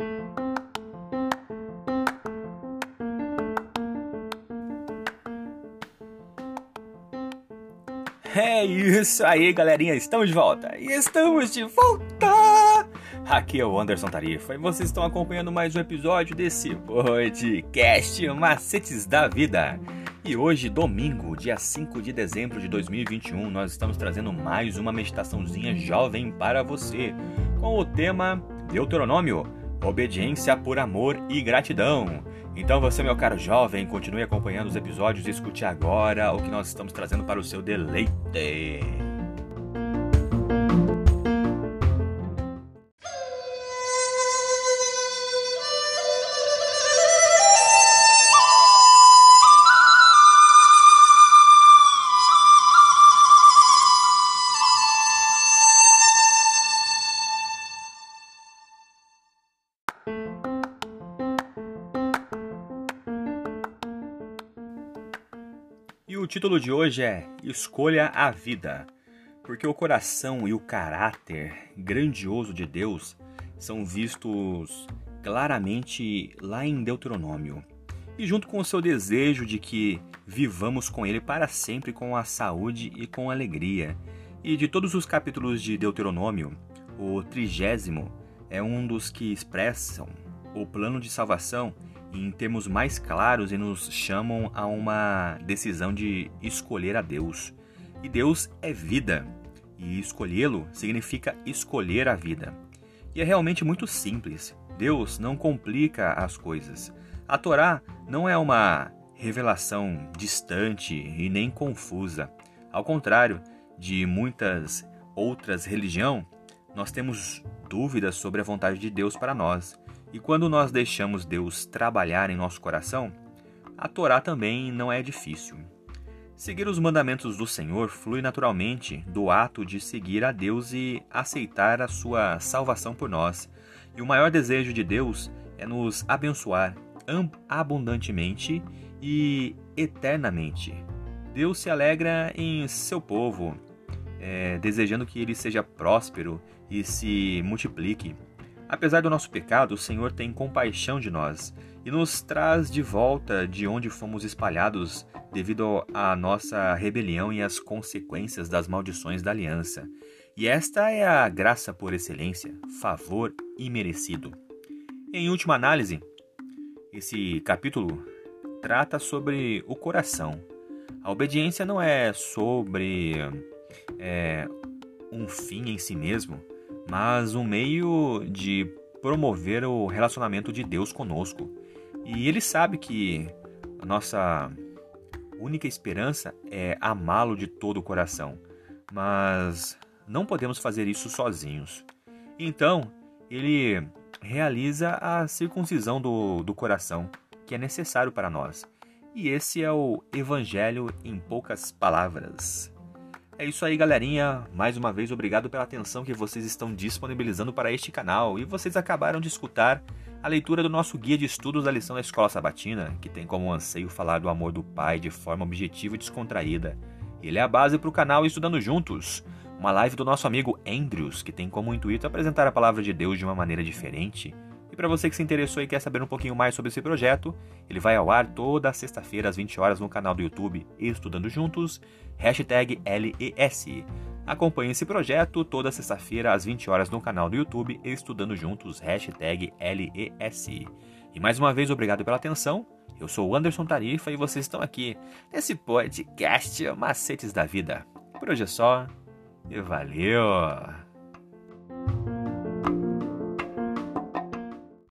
É isso aí, galerinha, estamos de volta. Estamos de volta! Aqui é o Anderson Tarifa e vocês estão acompanhando mais um episódio desse podcast Macetes da Vida. E hoje, domingo, dia 5 de dezembro de 2021, nós estamos trazendo mais uma meditaçãozinha jovem para você, com o tema Deuteronômio, obediência por amor e gratidão. Então você, meu caro jovem, continue acompanhando os episódios e escute agora o que nós estamos trazendo para o seu deleite. Título de hoje é Escolha a Vida, porque o coração e o caráter grandioso de Deus são vistos claramente lá em Deuteronômio. E junto com o seu desejo de que vivamos com Ele para sempre com a saúde e com alegria. E de todos os capítulos de Deuteronômio, o trigésimo é um dos que expressam o plano de salvação em termos mais claros e nos chamam a uma decisão de escolher a Deus. E Deus é vida, e escolhê-lo significa escolher a vida. E é realmente muito simples. Deus não complica as coisas. A Torá não é uma revelação distante e nem confusa. Ao contrário de muitas outras religiões, nós temos dúvidas sobre a vontade de Deus para nós. E quando nós deixamos Deus trabalhar em nosso coração, a Torá também não é difícil. Seguir os mandamentos do Senhor flui naturalmente do ato de seguir a Deus e aceitar a sua salvação por nós. E o maior desejo de Deus é nos abençoar abundantemente e eternamente. Deus se alegra em seu povo, é, desejando que ele seja próspero e se multiplique. Apesar do nosso pecado, o Senhor tem compaixão de nós e nos traz de volta de onde fomos espalhados devido à nossa rebelião e às consequências das maldições da aliança. E esta é a graça por excelência, favor imerecido. Em última análise, esse capítulo trata sobre o coração. A obediência não é sobre é, um fim em si mesmo, mas um meio de promover o relacionamento de Deus conosco. E ele sabe que a nossa única esperança é amá-lo de todo o coração, mas não podemos fazer isso sozinhos. Então, ele realiza a circuncisão do, do coração, que é necessário para nós. E esse é o Evangelho em poucas palavras. É isso aí, galerinha. Mais uma vez, obrigado pela atenção que vocês estão disponibilizando para este canal. E vocês acabaram de escutar a leitura do nosso guia de estudos da lição da Escola Sabatina, que tem como anseio falar do amor do Pai de forma objetiva e descontraída. Ele é a base para o canal Estudando Juntos, uma live do nosso amigo Andrews, que tem como intuito apresentar a palavra de Deus de uma maneira diferente para você que se interessou e quer saber um pouquinho mais sobre esse projeto, ele vai ao ar toda sexta-feira às 20 horas no canal do YouTube Estudando Juntos, hashtag LES. Acompanhe esse projeto toda sexta-feira às 20 horas no canal do YouTube Estudando Juntos, hashtag LES. E mais uma vez, obrigado pela atenção. Eu sou o Anderson Tarifa e vocês estão aqui nesse podcast Macetes da Vida. Por hoje é só e valeu!